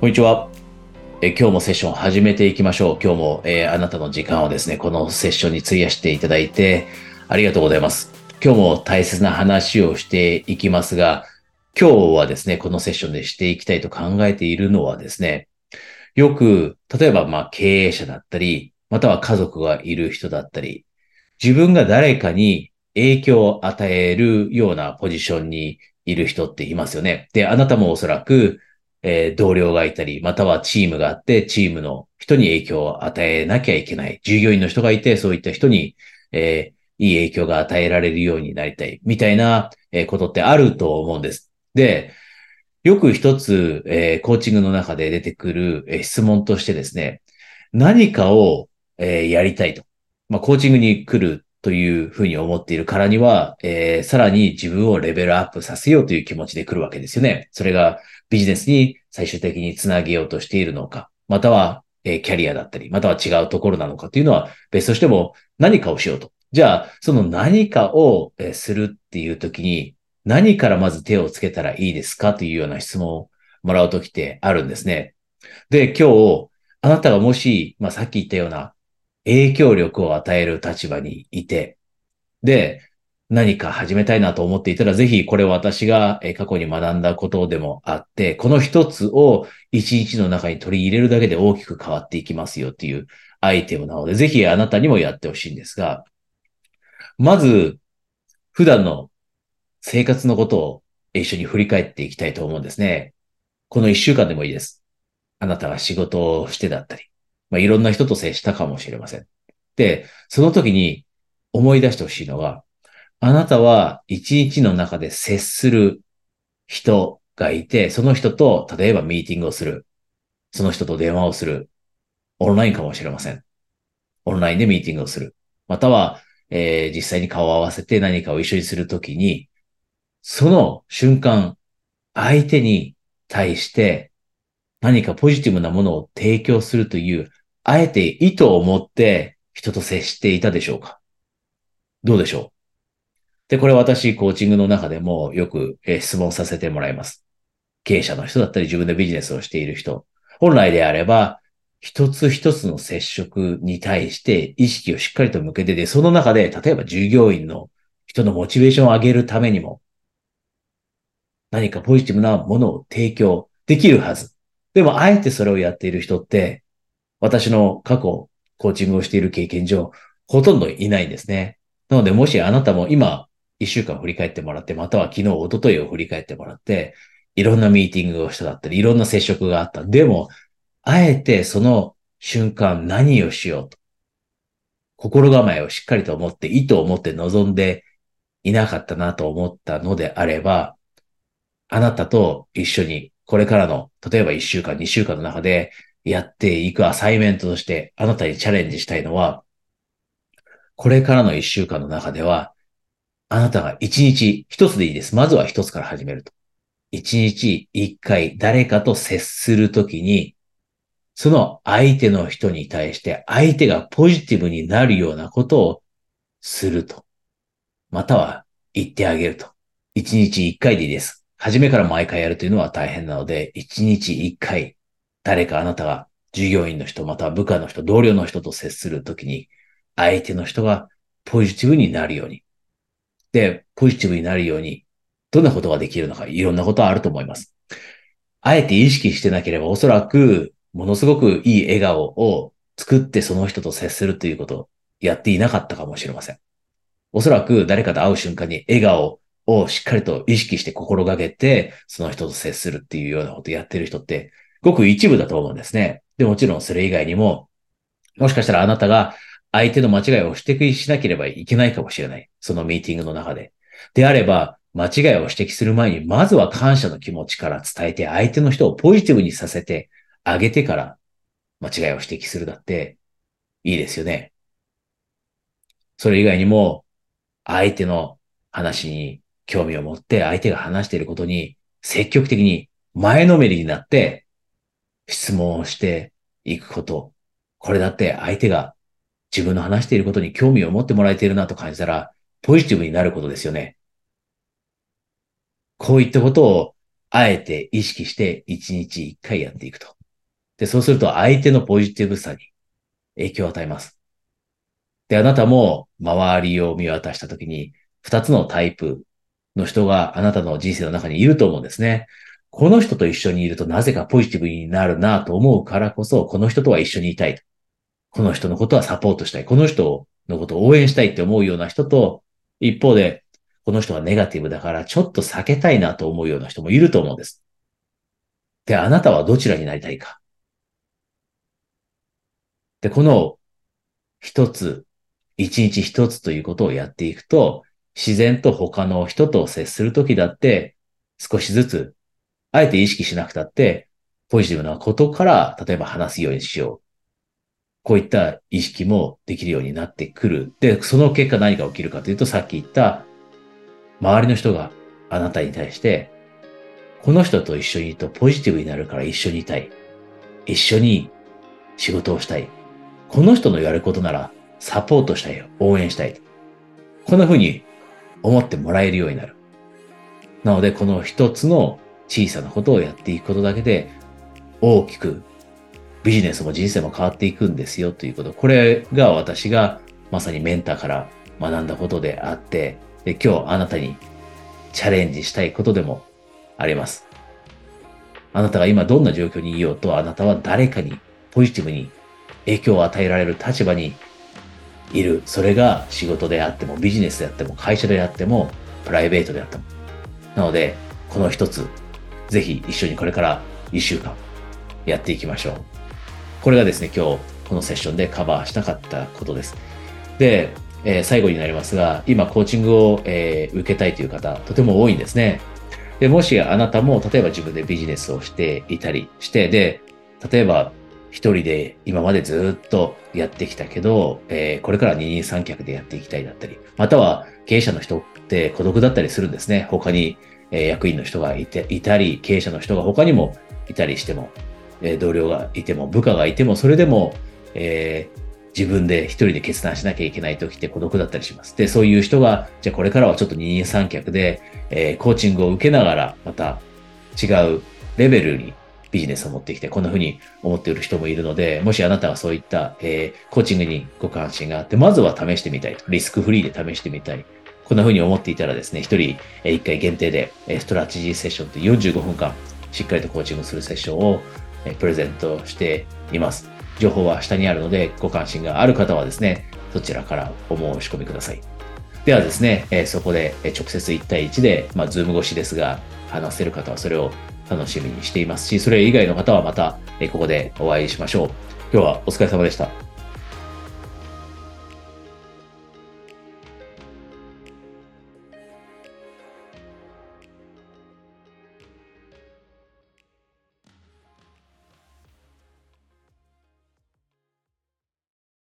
こんにちは。え今日もセッション始めていきましょう。今日も、えー、あなたの時間をですね、このセッションに費やしていただいてありがとうございます。今日も大切な話をしていきますが、今日はですね、このセッションでしていきたいと考えているのはですね、よく、例えばまあ経営者だったり、または家族がいる人だったり、自分が誰かに影響を与えるようなポジションにいる人っていますよね。で、あなたもおそらく、えー、同僚がいたり、またはチームがあって、チームの人に影響を与えなきゃいけない。従業員の人がいて、そういった人に、えー、いい影響が与えられるようになりたい。みたいな、えことってあると思うんです。で、よく一つ、えー、コーチングの中で出てくる、えー、質問としてですね、何かを、えー、やりたいと。まあ、コーチングに来るというふうに思っているからには、えー、さらに自分をレベルアップさせようという気持ちで来るわけですよね。それがビジネスに最終的につなげようとしているのか、または、え、キャリアだったり、または違うところなのかというのは別としても何かをしようと。じゃあ、その何かを、するっていう時に何からまず手をつけたらいいですかというような質問をもらうときってあるんですね。で、今日、あなたがもし、まあ、さっき言ったような影響力を与える立場にいて、で、何か始めたいなと思っていたら、ぜひこれ私が過去に学んだことでもあって、この一つを一日の中に取り入れるだけで大きく変わっていきますよっていうアイテムなので、ぜひあなたにもやってほしいんですが、まず、普段の生活のことを一緒に振り返っていきたいと思うんですね。この一週間でもいいです。あなたが仕事をしてだったり、まあ、いろんな人と接したかもしれません。で、その時に思い出してほしいのは、あなたは一日の中で接する人がいて、その人と例えばミーティングをする。その人と電話をする。オンラインかもしれません。オンラインでミーティングをする。または、えー、実際に顔を合わせて何かを一緒にするときに、その瞬間、相手に対して何かポジティブなものを提供するという、あえて意図を持って人と接していたでしょうか？どうでしょう？で、これ私、コーチングの中でもよく質問させてもらいます。経営者の人だったり自分でビジネスをしている人。本来であれば、一つ一つの接触に対して意識をしっかりと向けてで、その中で、例えば従業員の人のモチベーションを上げるためにも、何かポジティブなものを提供できるはず。でも、あえてそれをやっている人って、私の過去、コーチングをしている経験上、ほとんどいないんですね。なので、もしあなたも今、一週間振り返ってもらって、または昨日、一昨日を振り返ってもらって、いろんなミーティングをしただったり、いろんな接触があった。でも、あえてその瞬間何をしようと。心構えをしっかりと思って、意図を持って望んでいなかったなと思ったのであれば、あなたと一緒にこれからの、例えば1週間、2週間の中でやっていくアサイメントとしてあなたにチャレンジしたいのは、これからの1週間の中では、あなたが1日1つでいいです。まずは1つから始めると。1日1回誰かと接するときに、その相手の人に対して相手がポジティブになるようなことをすると。または言ってあげると。1日1回でいいです。初めから毎回やるというのは大変なので、一日一回、誰かあなたが従業員の人、または部下の人、同僚の人と接するときに、相手の人がポジティブになるように。で、ポジティブになるように、どんなことができるのか、いろんなことはあると思います。あえて意識してなければ、おそらく、ものすごくいい笑顔を作ってその人と接するということをやっていなかったかもしれません。おそらく誰かと会う瞬間に笑顔をしっかりと意識して心がけて、その人と接するっていうようなことをやってる人って、ごく一部だと思うんですね。で、もちろんそれ以外にも、もしかしたらあなたが相手の間違いを指摘しなければいけないかもしれない。そのミーティングの中で。であれば、間違いを指摘する前に、まずは感謝の気持ちから伝えて、相手の人をポジティブにさせてあげてから、間違いを指摘するだって、いいですよね。それ以外にも、相手の話に興味を持って相手が話していることに積極的に前のめりになって質問をしていくこと。これだって相手が自分の話していることに興味を持ってもらえているなと感じたらポジティブになることですよね。こういったことをあえて意識して1日1回やっていくと。で、そうすると相手のポジティブさに影響を与えます。で、あなたも周りを見渡したときに、2つのタイプの人があなたの人生の中にいると思うんですね。この人と一緒にいるとなぜかポジティブになるなと思うからこそ、この人とは一緒にいたい。この人のことはサポートしたい。この人のことを応援したいって思うような人と、一方で、この人はネガティブだからちょっと避けたいなと思うような人もいると思うんです。で、あなたはどちらになりたいか。で、この一つ、一日一つということをやっていくと、自然と他の人と接するときだって、少しずつ、あえて意識しなくたって、ポジティブなことから、例えば話すようにしよう。こういった意識もできるようになってくる。で、その結果何が起きるかというと、さっき言った、周りの人があなたに対して、この人と一緒にいるとポジティブになるから一緒にいたい。一緒に仕事をしたい。この人のやることならサポートしたい。応援したい。こんな風に思ってもらえるようになる。なので、この一つの小さなことをやっていくことだけで、大きくビジネスも人生も変わっていくんですよということ。これが私がまさにメンターから学んだことであって、で今日あなたにチャレンジしたいことでもあります。あなたが今どんな状況にいようと、あなたは誰かにポジティブに影響を与えられる立場にいる。それが仕事であっても、ビジネスであっても、会社であっても、プライベートであっても。なので、この一つ、ぜひ一緒にこれから一週間やっていきましょう。これがですね、今日このセッションでカバーしたかったことです。で、えー、最後になりますが、今コーチングを、えー、受けたいという方、とても多いんですね。で、もしあなたも、例えば自分でビジネスをしていたりして、で、例えば一人で今までずっとやってきたけど、えー、これから二人三脚でやっていきたいだったり、または経営者の人って孤独だったりするんですね。他に、えー、役員の人がいていたり、経営者の人が他にもいたりしても、え、同僚がいても、部下がいても、それでも、えー、自分で一人で決断しなきゃいけない時って孤独だったりします。で、そういう人が、じゃあこれからはちょっと二人三脚で、えー、コーチングを受けながら、また違うレベルにビジネスを持ってきて、こんな風に思っている人もいるので、もしあなたがそういった、えー、コーチングにご関心があって、まずは試してみたいと。リスクフリーで試してみたい。こんな風に思っていたらですね、一人、え、一回限定で、え、ストラテジーセッションという45分間、しっかりとコーチングするセッションを、プレゼントしています。情報は下にあるので、ご関心がある方はですね、そちらからお申し込みください。ではですね、え、そこで直接1対1で、まあ、ズーム越しですが、話せる方はそれを楽しみにしていますし、それ以外の方はまた、ここでお会いしましょう。今日はお疲れ様でした。